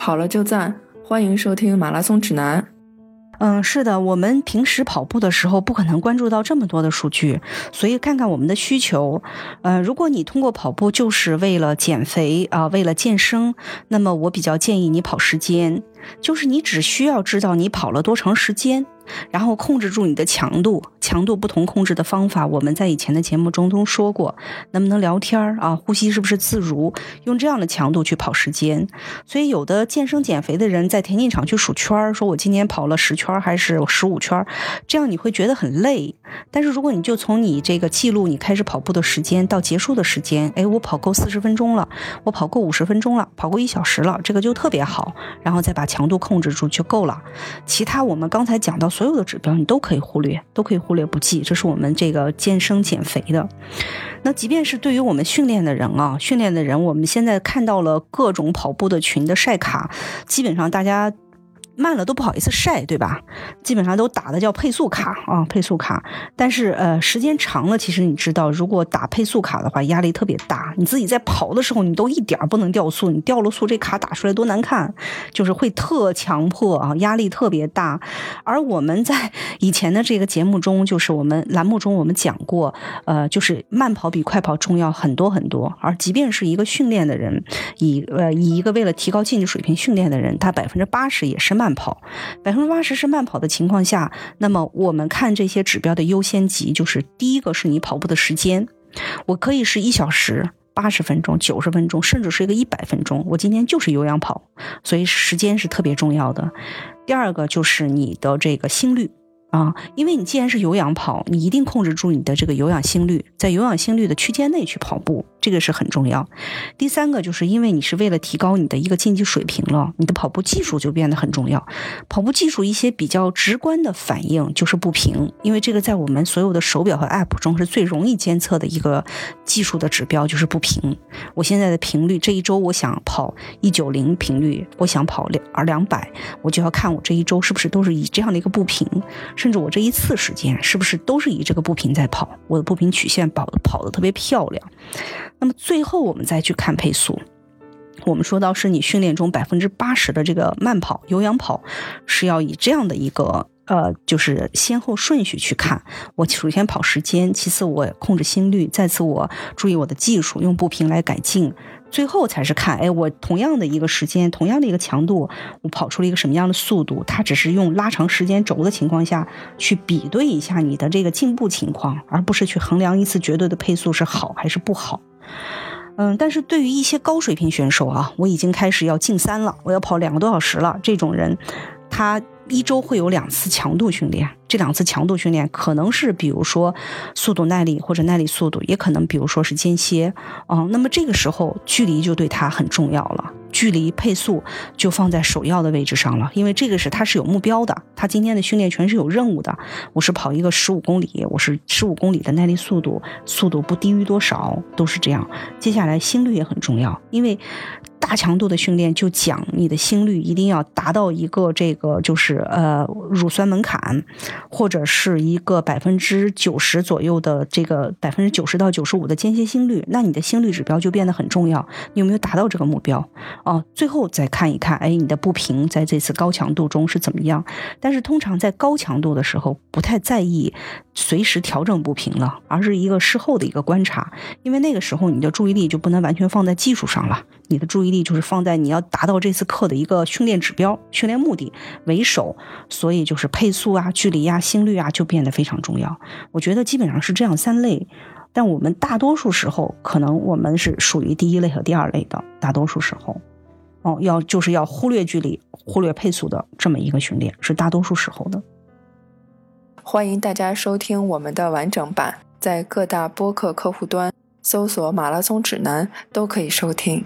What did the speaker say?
跑了就赞，欢迎收听马拉松指南。嗯，是的，我们平时跑步的时候不可能关注到这么多的数据，所以看看我们的需求。呃，如果你通过跑步就是为了减肥啊，为了健身，那么我比较建议你跑时间，就是你只需要知道你跑了多长时间。然后控制住你的强度，强度不同控制的方法，我们在以前的节目中都说过。能不能聊天啊？呼吸是不是自如？用这样的强度去跑时间。所以有的健身减肥的人在田径场去数圈，说我今天跑了十圈还是十五圈，这样你会觉得很累。但是如果你就从你这个记录你开始跑步的时间到结束的时间，哎，我跑够四十分钟了，我跑够五十分钟了，跑够一小时了，这个就特别好。然后再把强度控制住就够了。其他我们刚才讲到。所有的指标你都可以忽略，都可以忽略不计。这是我们这个健身减肥的。那即便是对于我们训练的人啊，训练的人，我们现在看到了各种跑步的群的晒卡，基本上大家。慢了都不好意思晒，对吧？基本上都打的叫配速卡啊，配速卡。但是呃，时间长了，其实你知道，如果打配速卡的话，压力特别大。你自己在跑的时候，你都一点不能掉速，你掉了速，这卡打出来多难看，就是会特强迫啊，压力特别大。而我们在以前的这个节目中，就是我们栏目中我们讲过，呃，就是慢跑比快跑重要很多很多。而即便是一个训练的人，以呃以一个为了提高竞技水平训练的人，他百分之八十也是慢。跑百分之八十是慢跑的情况下，那么我们看这些指标的优先级，就是第一个是你跑步的时间，我可以是一小时、八十分钟、九十分钟，甚至是一个一百分钟。我今天就是有氧跑，所以时间是特别重要的。第二个就是你的这个心率。啊，因为你既然是有氧跑，你一定控制住你的这个有氧心率，在有氧心率的区间内去跑步，这个是很重要。第三个就是因为你是为了提高你的一个竞技水平了，你的跑步技术就变得很重要。跑步技术一些比较直观的反应就是步频，因为这个在我们所有的手表和 App 中是最容易监测的一个技术的指标，就是步频。我现在的频率，这一周我想跑一九零频率，我想跑两二两百，我就要看我这一周是不是都是以这样的一个步频。甚至我这一次时间是不是都是以这个步频在跑？我的步频曲线跑的跑的特别漂亮。那么最后我们再去看配速，我们说到是你训练中百分之八十的这个慢跑有氧跑是要以这样的一个呃就是先后顺序去看。我首先跑时间，其次我控制心率，再次我注意我的技术，用步频来改进。最后才是看，哎，我同样的一个时间，同样的一个强度，我跑出了一个什么样的速度？它只是用拉长时间轴的情况下去比对一下你的这个进步情况，而不是去衡量一次绝对的配速是好还是不好。嗯，但是对于一些高水平选手啊，我已经开始要进三了，我要跑两个多小时了，这种人，他。一周会有两次强度训练，这两次强度训练可能是比如说速度耐力或者耐力速度，也可能比如说是间歇啊。那么这个时候距离就对他很重要了。距离配速就放在首要的位置上了，因为这个是他是有目标的，他今天的训练全是有任务的。我是跑一个十五公里，我是十五公里的耐力速度，速度不低于多少都是这样。接下来心率也很重要，因为大强度的训练就讲你的心率一定要达到一个这个就是呃乳酸门槛，或者是一个百分之九十左右的这个百分之九十到九十五的间歇心率，那你的心率指标就变得很重要。你有没有达到这个目标？哦，最后再看一看，哎，你的步频在这次高强度中是怎么样？但是通常在高强度的时候，不太在意随时调整步频了，而是一个事后的一个观察，因为那个时候你的注意力就不能完全放在技术上了，你的注意力就是放在你要达到这次课的一个训练指标、训练目的为首，所以就是配速啊、距离啊、心率啊就变得非常重要。我觉得基本上是这样三类。但我们大多数时候，可能我们是属于第一类和第二类的。大多数时候，哦，要就是要忽略距离、忽略配速的这么一个训练，是大多数时候的。欢迎大家收听我们的完整版，在各大播客客户端搜索“马拉松指南”都可以收听。